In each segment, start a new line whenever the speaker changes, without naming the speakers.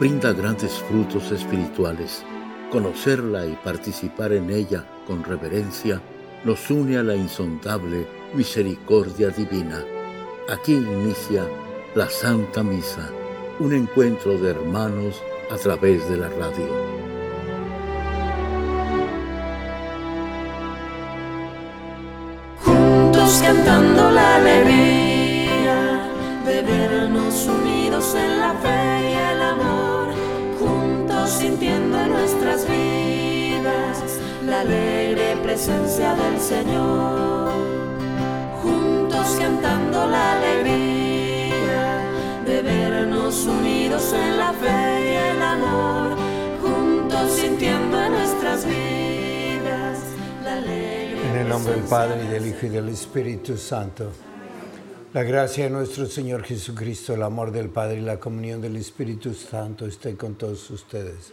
brinda grandes frutos espirituales. Conocerla y participar en ella con reverencia nos une a la insondable misericordia divina. Aquí inicia la Santa Misa, un encuentro de hermanos a través de la radio.
Juntos cantando la alegría de vernos unidos en la fe la alegre presencia del Señor. Juntos cantando la alegría de vernos unidos en la fe y el amor, juntos sintiendo en nuestras vidas la alegre
En el nombre del Padre, y del Hijo y del Espíritu Santo. La gracia de nuestro Señor Jesucristo, el amor del Padre y la comunión del Espíritu Santo esté con todos ustedes.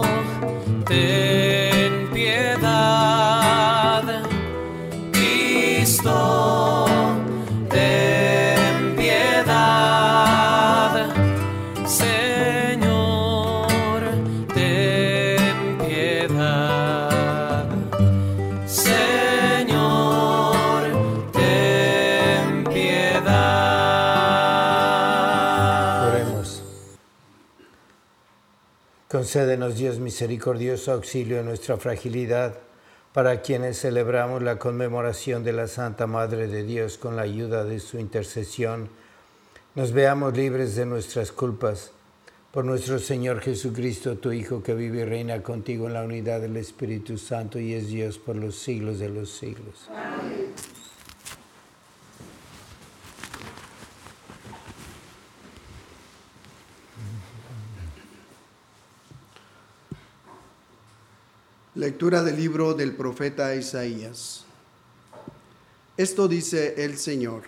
ten
Concédenos, Dios misericordioso, auxilio en nuestra fragilidad, para quienes celebramos la conmemoración de la Santa Madre de Dios con la ayuda de su intercesión, nos veamos libres de nuestras culpas. Por nuestro Señor Jesucristo, tu Hijo, que vive y reina contigo en la unidad del Espíritu Santo y es Dios por los siglos de los siglos.
Lectura del libro del profeta Isaías. Esto dice el Señor.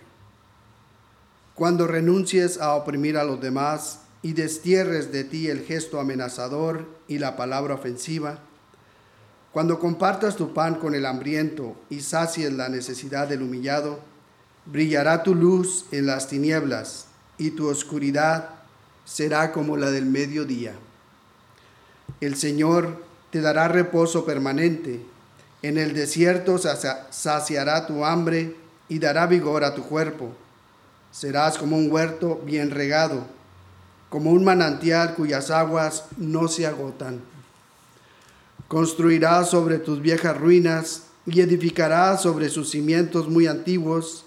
Cuando renuncies a oprimir a los demás y destierres de ti el gesto amenazador y la palabra ofensiva, cuando compartas tu pan con el hambriento y sacies la necesidad del humillado, brillará tu luz en las tinieblas y tu oscuridad será como la del mediodía. El Señor te dará reposo permanente. En el desierto sacia- saciará tu hambre y dará vigor a tu cuerpo. Serás como un huerto bien regado, como un manantial cuyas aguas no se agotan. Construirás sobre tus viejas ruinas y edificarás sobre sus cimientos muy antiguos.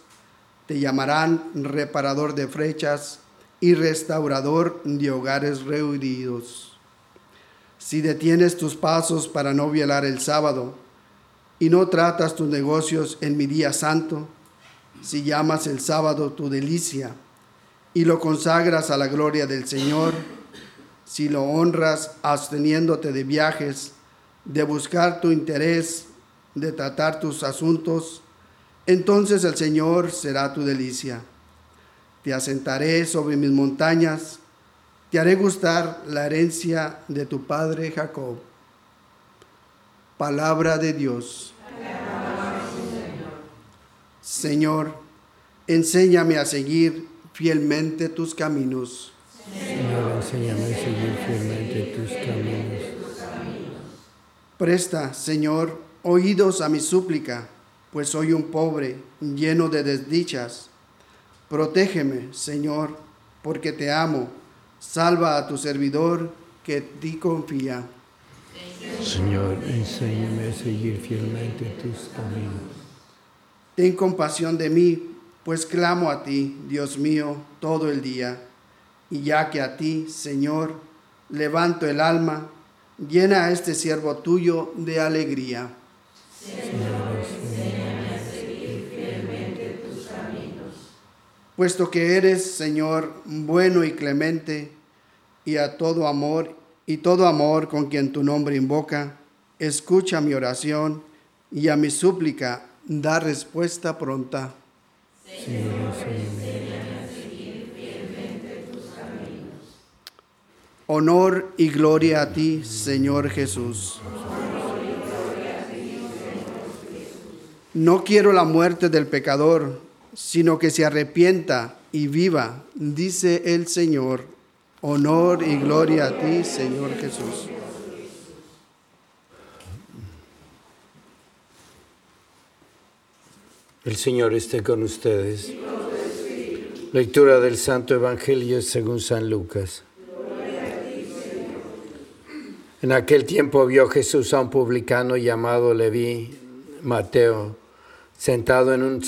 Te llamarán reparador de flechas y restaurador de hogares rehuidos. Si detienes tus pasos para no violar el sábado, y no tratas tus negocios en mi día santo, si llamas el sábado tu delicia y lo consagras a la gloria del Señor, si lo honras absteniéndote de viajes, de buscar tu interés, de tratar tus asuntos, entonces el Señor será tu delicia. Te asentaré sobre mis montañas, te haré gustar la herencia de tu padre Jacob. Palabra de Dios. Señor, enséñame a seguir fielmente tus caminos.
Señor, enséñame a seguir fielmente tus caminos.
Presta, Señor, oídos a mi súplica, pues soy un pobre, lleno de desdichas. Protégeme, Señor, porque te amo. Salva a tu servidor que en ti confía.
Señor, enséñame a seguir fielmente tus caminos.
Ten compasión de mí, pues clamo a ti, Dios mío, todo el día. Y ya que a ti, Señor, levanto el alma, llena a este siervo tuyo de alegría. Puesto que eres, Señor, bueno y clemente, y a todo amor, y todo amor con quien tu nombre invoca, escucha mi oración y a mi súplica da respuesta pronta. Honor y gloria a ti, Señor Jesús. No quiero la muerte del pecador, sino que se arrepienta y viva, dice el Señor. Honor y gloria a ti, Señor Jesús.
El Señor esté con ustedes. Lectura del Santo Evangelio según San Lucas. En aquel tiempo vio Jesús a un publicano llamado Leví, Mateo, sentado en, un,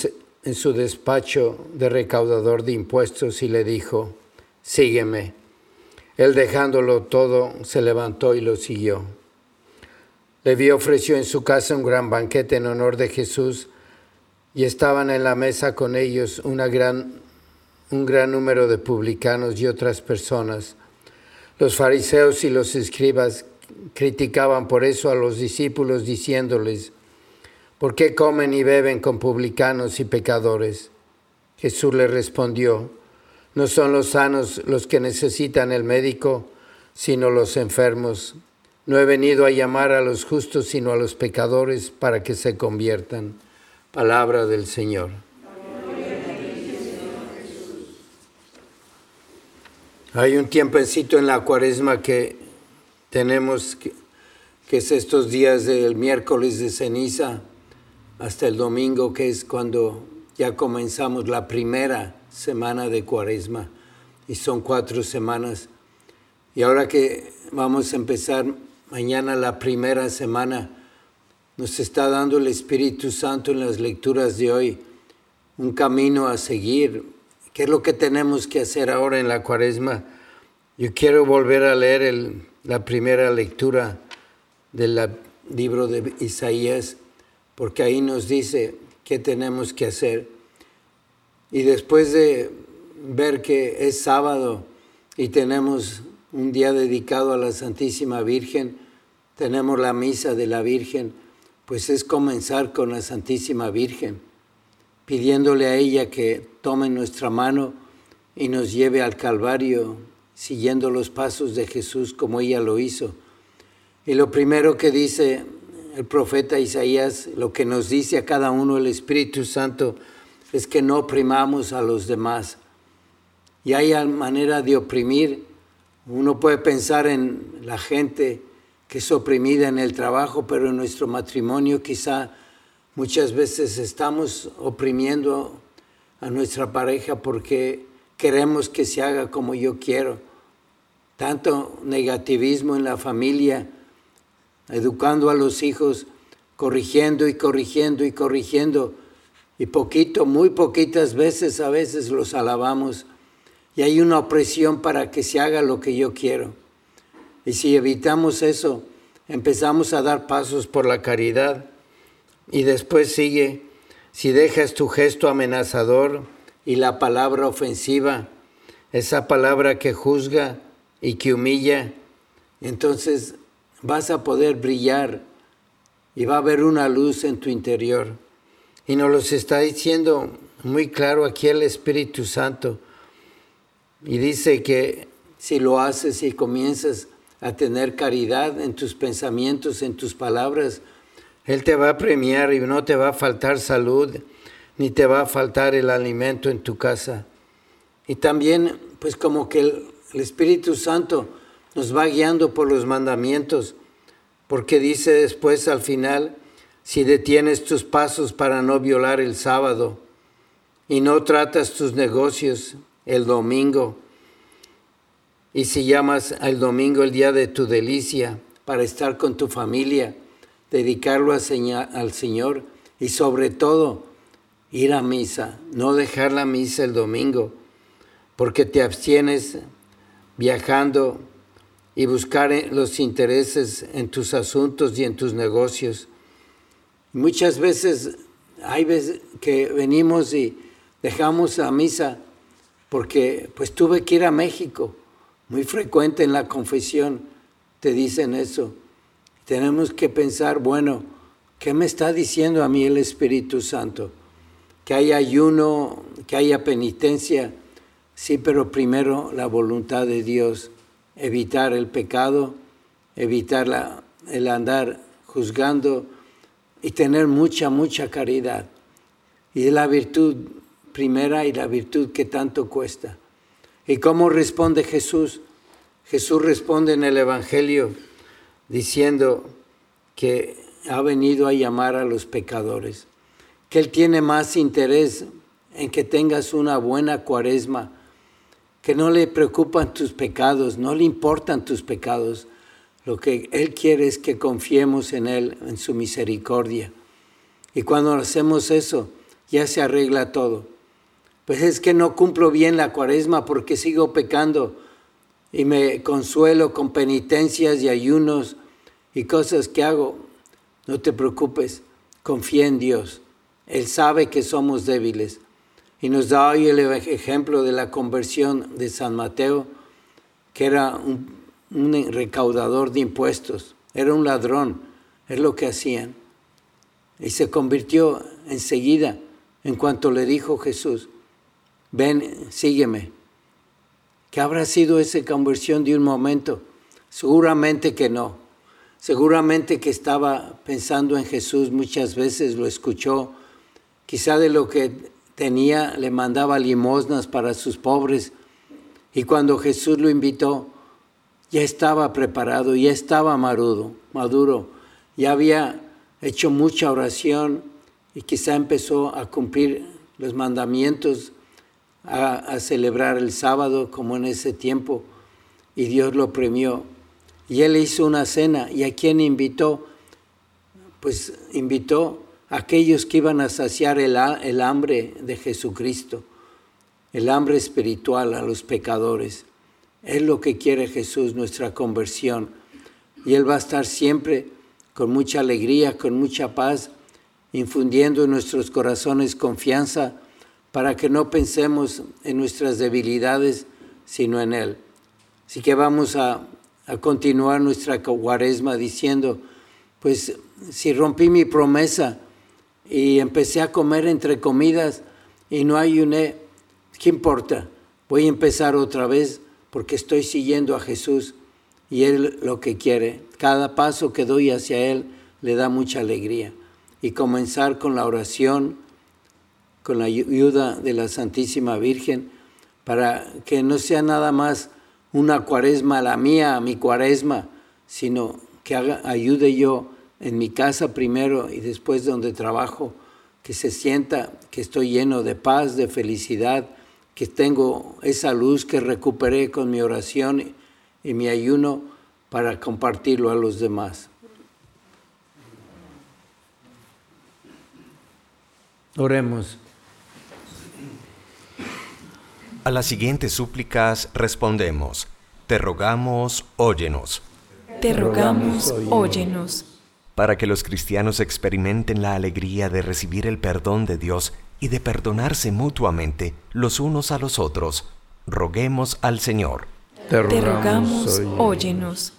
en su despacho de recaudador de impuestos y le dijo, sígueme. Él dejándolo todo, se levantó y lo siguió. Leví ofreció en su casa un gran banquete en honor de Jesús y estaban en la mesa con ellos una gran, un gran número de publicanos y otras personas. Los fariseos y los escribas criticaban por eso a los discípulos diciéndoles, ¿por qué comen y beben con publicanos y pecadores? Jesús les respondió, no son los sanos los que necesitan el médico, sino los enfermos. No he venido a llamar a los justos, sino a los pecadores para que se conviertan. Palabra del Señor. Hay un tiempecito en la cuaresma que tenemos, que, que es estos días del miércoles de ceniza hasta el domingo, que es cuando ya comenzamos la primera semana de cuaresma y son cuatro semanas. Y ahora que vamos a empezar mañana la primera semana, nos está dando el Espíritu Santo en las lecturas de hoy un camino a seguir. ¿Qué es lo que tenemos que hacer ahora en la cuaresma? Yo quiero volver a leer el, la primera lectura del libro de Isaías, porque ahí nos dice qué tenemos que hacer. Y después de ver que es sábado y tenemos un día dedicado a la Santísima Virgen, tenemos la misa de la Virgen, pues es comenzar con la Santísima Virgen, pidiéndole a ella que tome nuestra mano y nos lleve al Calvario, siguiendo los pasos de Jesús como ella lo hizo. Y lo primero que dice el profeta Isaías, lo que nos dice a cada uno el Espíritu Santo, es que no oprimamos a los demás. Y hay manera de oprimir. Uno puede pensar en la gente que es oprimida en el trabajo, pero en nuestro matrimonio quizá muchas veces estamos oprimiendo a nuestra pareja porque queremos que se haga como yo quiero. Tanto negativismo en la familia, educando a los hijos, corrigiendo y corrigiendo y corrigiendo. Y poquito, muy poquitas veces a veces los alabamos. Y hay una opresión para que se haga lo que yo quiero. Y si evitamos eso, empezamos a dar pasos por la caridad, Y después sigue, si dejas tu gesto amenazador y la palabra ofensiva, esa palabra que juzga y que humilla, entonces vas a poder brillar y va a haber una luz en tu interior. Y nos lo está diciendo muy claro aquí el Espíritu Santo. Y dice que si lo haces y comienzas a tener caridad en tus pensamientos, en tus palabras, Él te va a premiar y no te va a faltar salud, ni te va a faltar el alimento en tu casa. Y también, pues como que el, el Espíritu Santo nos va guiando por los mandamientos, porque dice después al final, si detienes tus pasos para no violar el sábado y no tratas tus negocios el domingo, y si llamas al domingo el día de tu delicia para estar con tu familia, dedicarlo al Señor y sobre todo ir a misa, no dejar la misa el domingo, porque te abstienes viajando y buscar los intereses en tus asuntos y en tus negocios. Muchas veces hay veces que venimos y dejamos la misa porque pues tuve que ir a México muy frecuente en la confesión te dicen eso. Tenemos que pensar, bueno, ¿qué me está diciendo a mí el Espíritu Santo? Que haya ayuno, que haya penitencia, sí, pero primero la voluntad de Dios, evitar el pecado, evitar el andar juzgando y tener mucha, mucha caridad. Y es la virtud primera y la virtud que tanto cuesta. ¿Y cómo responde Jesús? Jesús responde en el Evangelio diciendo que ha venido a llamar a los pecadores, que Él tiene más interés en que tengas una buena cuaresma, que no le preocupan tus pecados, no le importan tus pecados. Lo que Él quiere es que confiemos en Él, en su misericordia. Y cuando hacemos eso, ya se arregla todo pues es que no cumplo bien la cuaresma porque sigo pecando y me consuelo con penitencias y ayunos y cosas que hago. No te preocupes, confía en Dios. Él sabe que somos débiles. Y nos da hoy el ejemplo de la conversión de San Mateo, que era un, un recaudador de impuestos, era un ladrón, es lo que hacían. Y se convirtió enseguida en cuanto le dijo Jesús, ven, sígueme. ¿Qué habrá sido esa conversión de un momento? Seguramente que no. Seguramente que estaba pensando en Jesús muchas veces, lo escuchó. Quizá de lo que tenía le mandaba limosnas para sus pobres. Y cuando Jesús lo invitó, ya estaba preparado, ya estaba maduro, ya había hecho mucha oración y quizá empezó a cumplir los mandamientos a, celebrar el sábado como en ese tiempo y Dios lo premió. Y él hizo una cena y a quién invitó? Pues invitó a aquellos que iban a saciar el, el hambre de Jesucristo, el hambre espiritual a los pecadores. Es lo que quiere Jesús, nuestra conversión. Y Él va a estar siempre con mucha alegría, con mucha paz, infundiendo en nuestros corazones confianza para que no pensemos en nuestras debilidades, sino en Él. Así que vamos a, continuar nuestra cuaresma diciendo, pues si rompí mi promesa y empecé a comer entre comidas y no ayuné, ¿qué importa? Voy a empezar otra vez porque estoy siguiendo a Jesús y Él lo que quiere. Cada paso que doy hacia Él le da mucha alegría. Y comenzar con la oración, con la ayuda de la Santísima Virgen, para que no sea nada más una cuaresma la mía, mi cuaresma, sino que haga, ayude yo en mi casa primero y después donde trabajo, que se sienta que estoy lleno de paz, de felicidad, que tengo esa luz que recuperé con mi oración y mi ayuno para compartirlo a los demás. Oremos.
A las siguientes súplicas respondemos, te rogamos, óyenos.
Te rogamos, óyenos.
Para que los cristianos experimenten la alegría de recibir el perdón de Dios y de perdonarse mutuamente los unos a los otros, roguemos al Señor.
Te
Te rogamos, óyenos.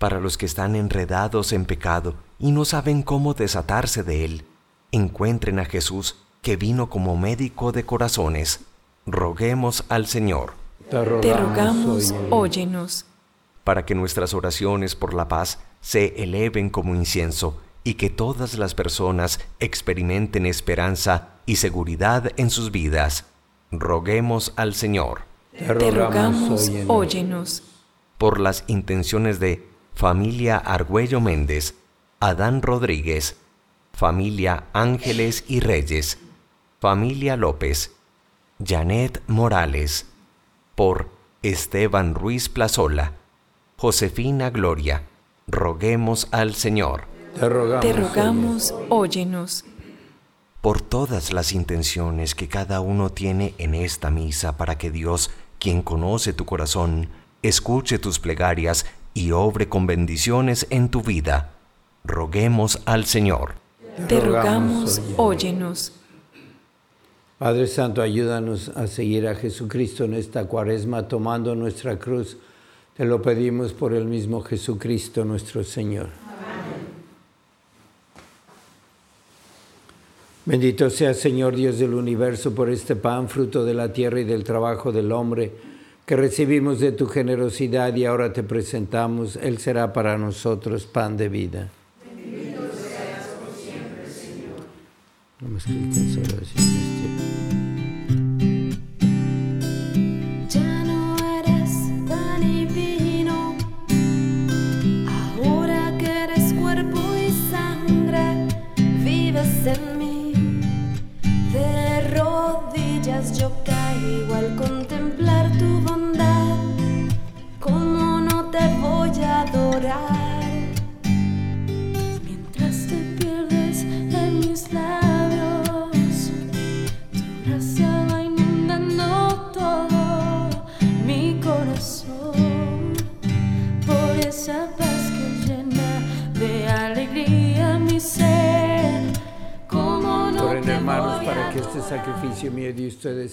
Para los que están enredados en pecado y no saben cómo desatarse de él, encuentren a Jesús, que vino como médico de corazones. Roguemos al Señor.
Te
Te rogamos, óyenos.
Para que nuestras oraciones por la paz se eleven como incienso y que todas las personas experimenten esperanza y seguridad en sus vidas. Roguemos al Señor
Te rogamos,
óyenos.
por las intenciones de familia Argüello Méndez, Adán Rodríguez, familia Ángeles y Reyes, familia López, Janet Morales, por Esteban Ruiz Plazola, Josefina Gloria, roguemos al Señor.
Te rogamos,
Te rogamos, óyenos.
por todas las intenciones que cada uno tiene en esta misa para que Dios, quien conoce tu corazón, escuche tus plegarias y obre con bendiciones en tu vida. Roguemos al Señor.
Te
rogamos,
rogamos, óyenos.
Padre Santo, ayúdanos a seguir a Jesucristo en esta cuaresma tomando nuestra cruz. Te lo pedimos por el mismo Jesucristo nuestro Señor. Bendito sea Señor Dios del universo por este pan, fruto de la tierra y del trabajo del hombre, que recibimos de tu generosidad y ahora te presentamos. Él será para nosotros pan de vida. A alcanzar a decir este.
Ya pan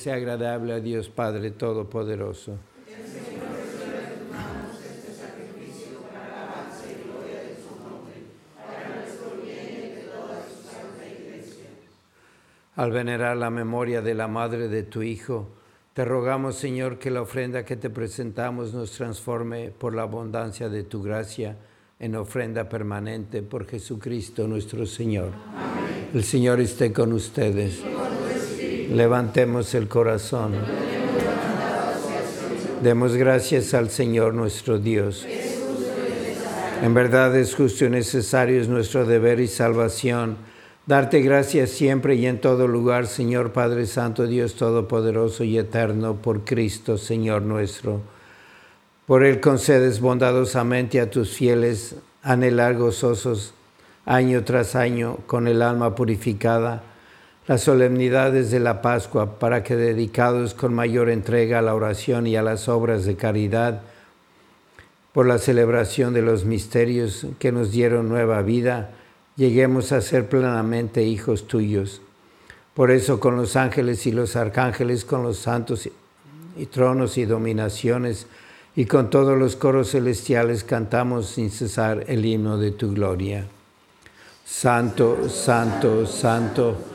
sea agradable a Dios Padre Todopoderoso. Al venerar la memoria de la madre de tu Hijo, te rogamos, Señor, que la ofrenda que te presentamos nos transforme por la abundancia de tu gracia en ofrenda permanente por Jesucristo nuestro Señor. El Señor esté con ustedes. Levantemos el corazón. Demos gracias al Señor nuestro Dios. En verdad es justo y necesario, es nuestro deber y salvación. Darte gracias siempre y en todo lugar, Señor Padre Santo, Dios Todopoderoso y Eterno, por Cristo, Señor nuestro. Por Él concedes bondadosamente a tus fieles anhelar gozosos año tras año con el alma purificada las solemnidades de la Pascua para que dedicados con mayor entrega a la oración y a las obras de caridad, por la celebración de los misterios que nos dieron nueva vida, lleguemos a ser plenamente hijos tuyos. Por eso con los ángeles y los arcángeles, con los santos y tronos y dominaciones, y con todos los coros celestiales cantamos sin cesar el himno de tu gloria. Santo, santo, santo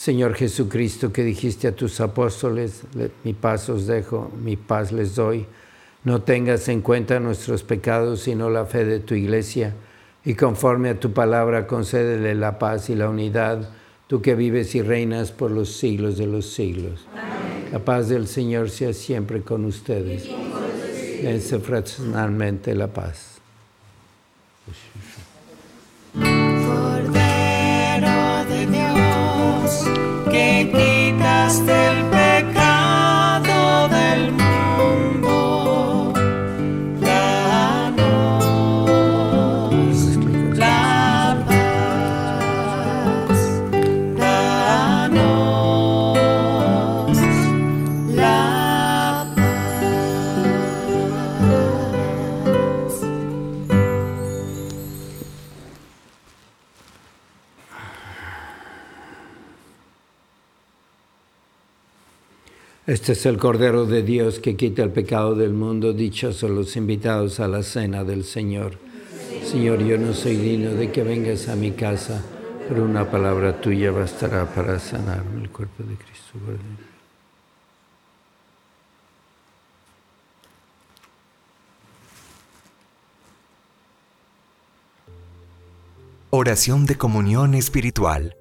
Señor Jesucristo, que dijiste a tus apóstoles, mi paz os dejo, mi paz les doy, no tengas en cuenta nuestros pecados, sino la fe de tu iglesia, y conforme a tu palabra concédele la paz y la unidad, tú que vives y reinas por los siglos de los siglos. La paz del Señor sea siempre con ustedes. Dense fraternalmente la paz.
Que
Este es el Cordero de Dios que quita el pecado del mundo. Dichosos los invitados a la cena del Señor. Señor, yo no soy digno de que vengas a mi casa, pero una palabra tuya bastará para sanarme el cuerpo de Cristo.
Oración de comunión espiritual.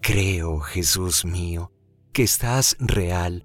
Creo, Jesús mío, que estás real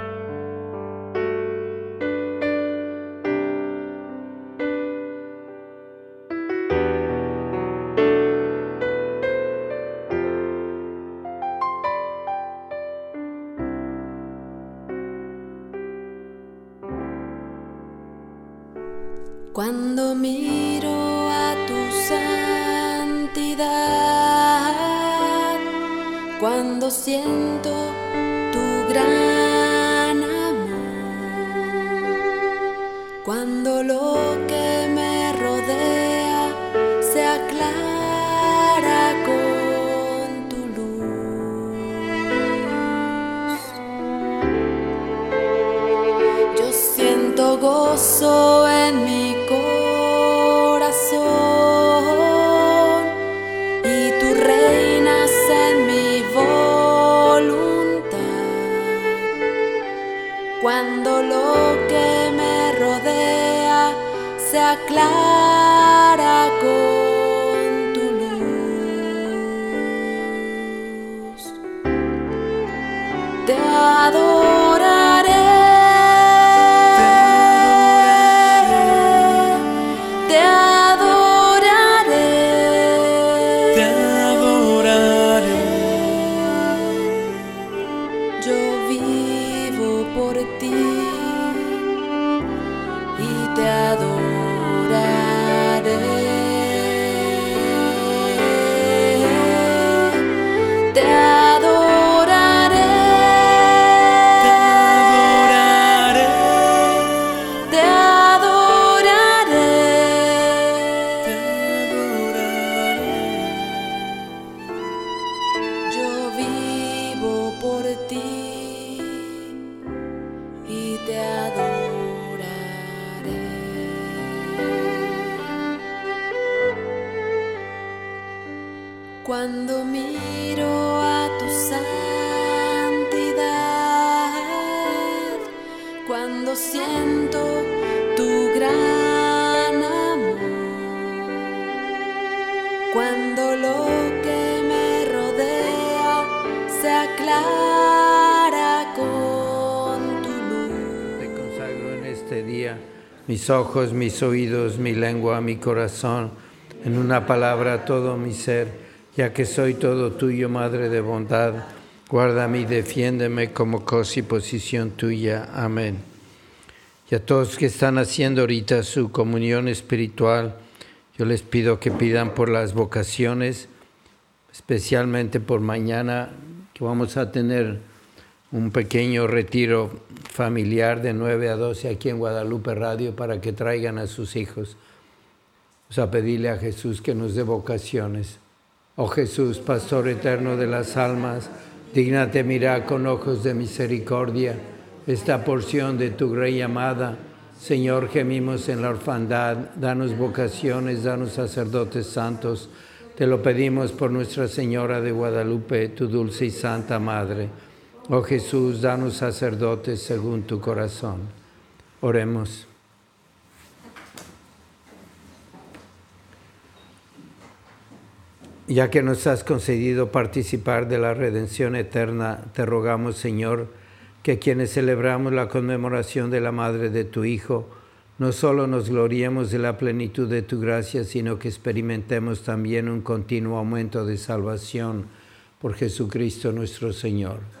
Cuando miro a tu santidad, cuando siento tu gran amor, cuando lo
mis ojos, mis oídos, mi lengua, mi corazón, en una palabra todo mi ser, ya que soy todo tuyo, Madre de bondad. Guárdame y defiéndeme como cosa y posición tuya. Amén. Y a todos que están haciendo ahorita su comunión espiritual, yo les pido que pidan por las vocaciones, especialmente por mañana, que vamos a tener un pequeño retiro familiar de 9 a 12 aquí en Guadalupe Radio para que traigan a sus hijos. Vamos a pedirle a Jesús que nos dé vocaciones. Oh Jesús, Pastor eterno de las almas, dígnate mirar con ojos de misericordia esta porción de tu Grey amada. Señor, gemimos en la orfandad, danos vocaciones, danos sacerdotes santos. Te lo pedimos por Nuestra Señora de Guadalupe, tu dulce y santa Madre. Oh Jesús, danos sacerdotes según tu corazón. Oremos. Ya que nos has concedido participar de la redención eterna, te rogamos, Señor, que quienes celebramos la conmemoración de la Madre de tu Hijo, no solo nos gloriemos de la plenitud de tu gracia, sino que experimentemos también un continuo aumento de salvación por Jesucristo nuestro Señor.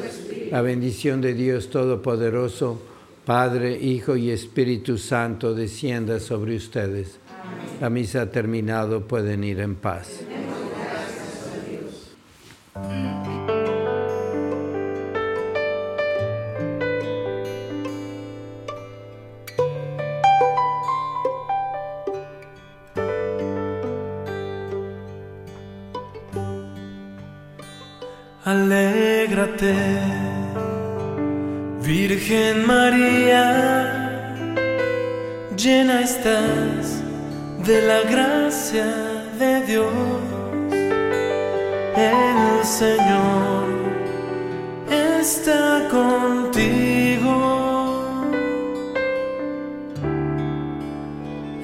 La bendición de Dios Todopoderoso, Padre, Hijo y Espíritu Santo, descienda sobre ustedes. La misa ha terminado, pueden ir en paz.